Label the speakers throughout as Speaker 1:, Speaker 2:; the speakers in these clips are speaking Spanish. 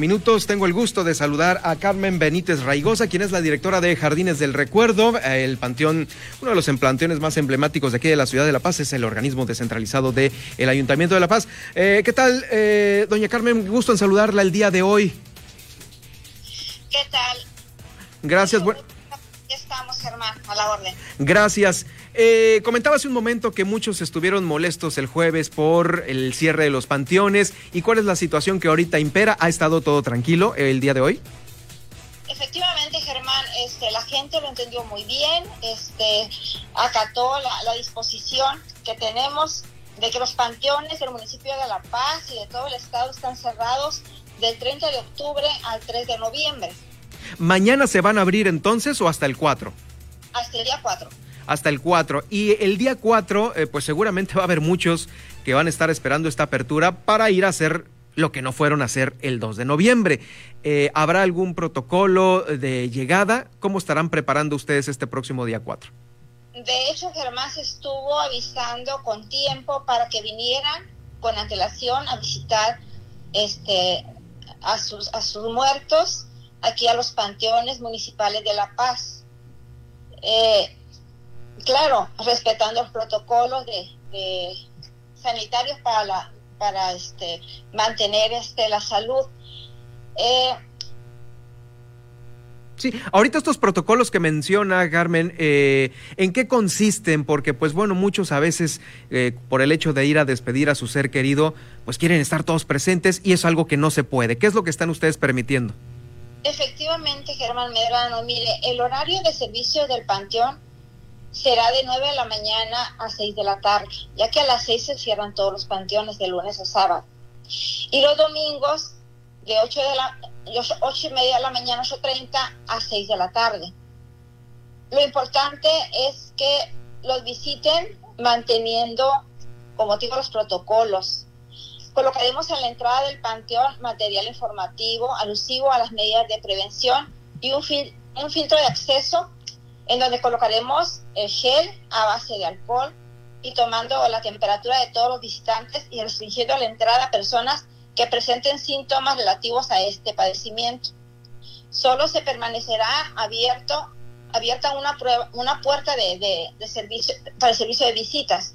Speaker 1: Minutos, tengo el gusto de saludar a Carmen Benítez Raigosa, quien es la directora de Jardines del Recuerdo. El panteón, uno de los planteones más emblemáticos de aquí de la ciudad de La Paz, es el organismo descentralizado del Ayuntamiento de La Paz. Eh, ¿Qué tal, eh, doña Carmen? Gusto en saludarla el día de hoy.
Speaker 2: ¿Qué tal?
Speaker 1: Gracias.
Speaker 2: Estamos, Germán, a la orden.
Speaker 1: Gracias. Eh, comentaba hace un momento que muchos estuvieron molestos el jueves por el cierre de los panteones. ¿Y cuál es la situación que ahorita impera? ¿Ha estado todo tranquilo el día de hoy?
Speaker 2: Efectivamente, Germán, este, la gente lo entendió muy bien, este, acató la, la disposición que tenemos de que los panteones del municipio de La Paz y de todo el estado están cerrados del 30 de octubre al 3 de noviembre.
Speaker 1: ¿Mañana se van a abrir entonces o hasta el 4?
Speaker 2: Hasta el día 4
Speaker 1: hasta el 4. Y el día 4, eh, pues seguramente va a haber muchos que van a estar esperando esta apertura para ir a hacer lo que no fueron a hacer el 2 de noviembre. Eh, ¿Habrá algún protocolo de llegada? ¿Cómo estarán preparando ustedes este próximo día 4?
Speaker 2: De hecho, Germán se estuvo avisando con tiempo para que vinieran con antelación a visitar este, a, sus, a sus muertos aquí a los panteones municipales de La Paz. Eh, claro, respetando los protocolos de, sanitarios para la, para este mantener este la salud. Eh,
Speaker 1: Sí, ahorita estos protocolos que menciona Carmen, eh, ¿en qué consisten? Porque pues bueno, muchos a veces eh, por el hecho de ir a despedir a su ser querido, pues quieren estar todos presentes y es algo que no se puede. ¿Qué es lo que están ustedes permitiendo?
Speaker 2: Efectivamente, Germán Medrano, mire, el horario de servicio del Panteón será de 9 de la mañana a 6 de la tarde, ya que a las 6 se cierran todos los panteones de lunes a sábado. Y los domingos de 8, de la, 8 y media de la mañana, 8.30 a 6 de la tarde. Lo importante es que los visiten manteniendo, como digo, los protocolos. Colocaremos en la entrada del panteón material informativo alusivo a las medidas de prevención y un, un filtro de acceso en donde colocaremos el gel a base de alcohol y tomando la temperatura de todos los visitantes y restringiendo la entrada a personas que presenten síntomas relativos a este padecimiento. Solo se permanecerá abierto, abierta una, prueba, una puerta de, de, servicio, para el servicio de visitas.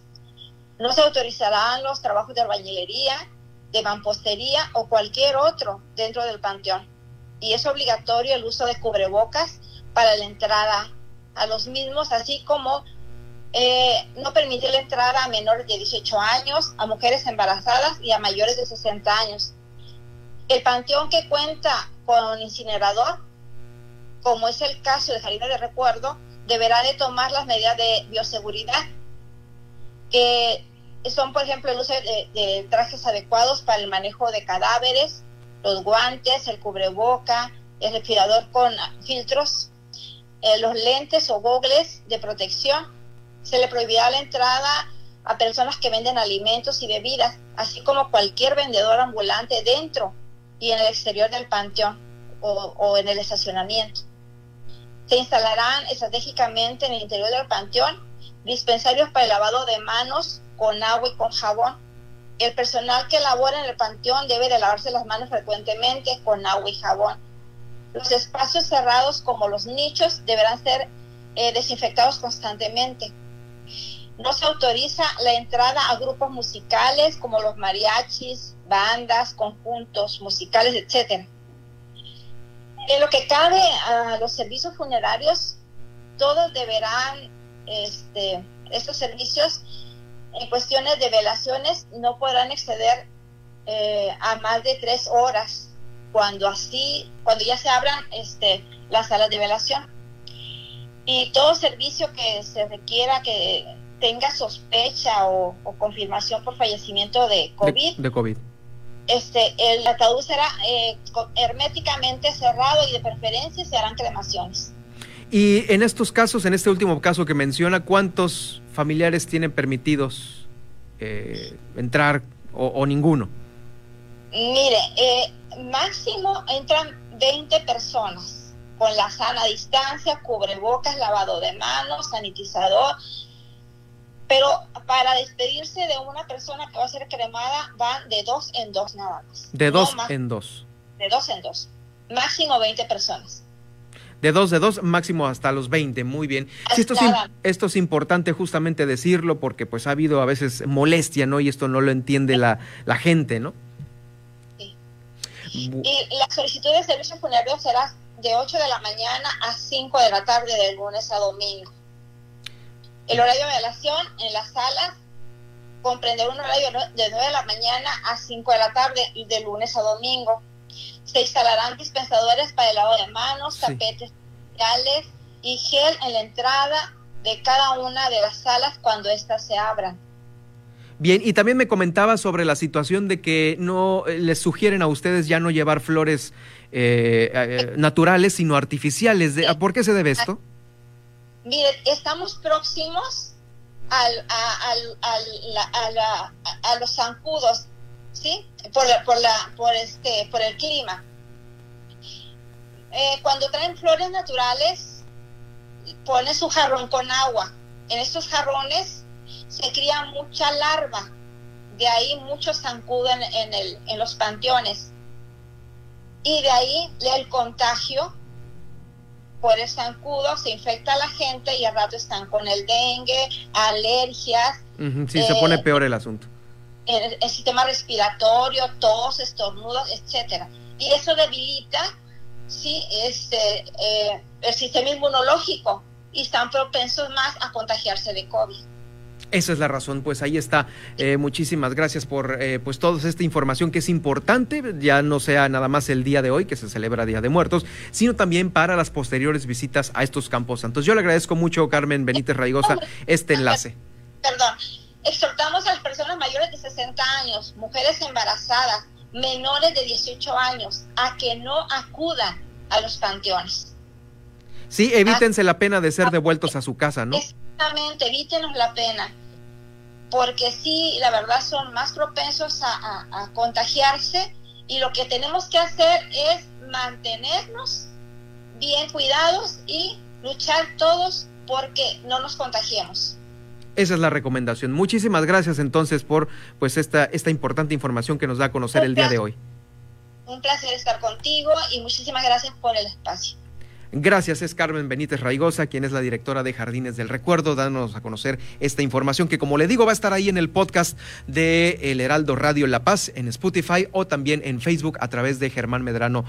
Speaker 2: No se autorizarán los trabajos de albañilería, de mampostería o cualquier otro dentro del panteón. Y es obligatorio el uso de cubrebocas para la entrada a los mismos, así como eh, no permitir la entrada a menores de 18 años, a mujeres embarazadas y a mayores de 60 años. El panteón que cuenta con incinerador, como es el caso de Jardines de Recuerdo, deberá de tomar las medidas de bioseguridad, que son, por ejemplo, el uso de, de trajes adecuados para el manejo de cadáveres, los guantes, el cubreboca, el respirador con filtros eh, los lentes o gogles de protección. Se le prohibirá la entrada a personas que venden alimentos y bebidas, así como cualquier vendedor ambulante dentro y en el exterior del panteón o, o en el estacionamiento. Se instalarán estratégicamente en el interior del panteón dispensarios para el lavado de manos con agua y con jabón. El personal que labora en el panteón debe de lavarse las manos frecuentemente con agua y jabón. Los espacios cerrados como los nichos deberán ser eh, desinfectados constantemente. No se autoriza la entrada a grupos musicales como los mariachis, bandas, conjuntos musicales, etc. En lo que cabe a los servicios funerarios, todos deberán, este, estos servicios en cuestiones de velaciones no podrán exceder eh, a más de tres horas cuando así, cuando ya se abran este, las salas de velación. Y todo servicio que se requiera que tenga sospecha o, confirmación por fallecimiento de COVID.
Speaker 1: De, COVID.
Speaker 2: Este, el ataúd será eh, herméticamente cerrado y de preferencia se harán cremaciones.
Speaker 1: Y en estos casos, en este último caso que menciona, ¿cuántos familiares tienen permitidos eh, entrar o, o ninguno?
Speaker 2: Mire, eh, máximo entran 20 personas con la sana distancia, cubrebocas, lavado de manos, sanitizador. Pero para despedirse de una persona que va a ser cremada van de dos en dos nada más.
Speaker 1: De dos en dos.
Speaker 2: de dos en dos, máximo 20 personas.
Speaker 1: De dos de dos, máximo hasta los 20, muy bien. Sí, esto, es, esto es importante justamente decirlo porque pues ha habido a veces molestia, ¿no? Y esto no lo entiende la, la gente, ¿no?
Speaker 2: Sí. Y la solicitud de servicio funerario será de 8 de la mañana a 5 de la tarde de lunes a domingo. El horario de velación en las salas comprende un horario de 9 de la mañana a 5 de la tarde y de lunes a domingo. Se instalarán dispensadores para el lavado de manos, tapetes especiales y gel en la entrada de cada una de las salas cuando éstas se abran.
Speaker 1: Bien, y también me comentaba sobre la situación de que no eh, les sugieren a ustedes ya no llevar flores eh, eh, naturales, sino artificiales. ¿Por qué se debe esto?
Speaker 2: Mire, estamos próximos al, a, a, los zancudos, ¿sí? Por, por, la, por, este, por el clima. Eh, cuando traen flores naturales, pone su jarrón con agua. En estos jarrones se cría mucha larva, de ahí mucho zancudo en, el, en los panteones. Y de ahí el contagio por el zancudo se infecta la gente y al rato están con el dengue, alergias.
Speaker 1: sí, se pone eh, peor el asunto.
Speaker 2: El, sistema respiratorio, tos, estornudos, etcétera. Y eso debilita sí, este, eh, el sistema inmunológico y están propensos más a contagiarse de COVID.
Speaker 1: Esa es la razón, pues ahí está. Eh, muchísimas gracias por eh, pues toda esta información que es importante, ya no sea nada más el día de hoy que se celebra Día de Muertos, sino también para las posteriores visitas a estos campos santos. Yo le agradezco mucho, Carmen Benítez Raigosa, este enlace.
Speaker 2: Perdón, exhortamos a las personas mayores de 60 años, mujeres embarazadas, menores de 18 años, a que no acudan a los panteones.
Speaker 1: Sí, evítense la pena de ser devueltos a su casa, ¿no?
Speaker 2: Exactamente, evítenos la pena, porque sí, la verdad son más propensos a, contagiarse y lo que tenemos que hacer es mantenernos bien cuidados y luchar todos porque no nos contagiemos.
Speaker 1: Esa es la recomendación. Muchísimas gracias entonces por pues esta, esta importante información que nos da a conocer el día de hoy.
Speaker 2: Un placer estar contigo y muchísimas gracias por el espacio.
Speaker 1: Gracias, es Carmen Benítez Raigosa, quien es la directora de Jardines del Recuerdo, dándonos a conocer esta información que, como le digo, va a estar ahí en el podcast de El Heraldo Radio La Paz, en Spotify o también en Facebook a través de Germán Medrano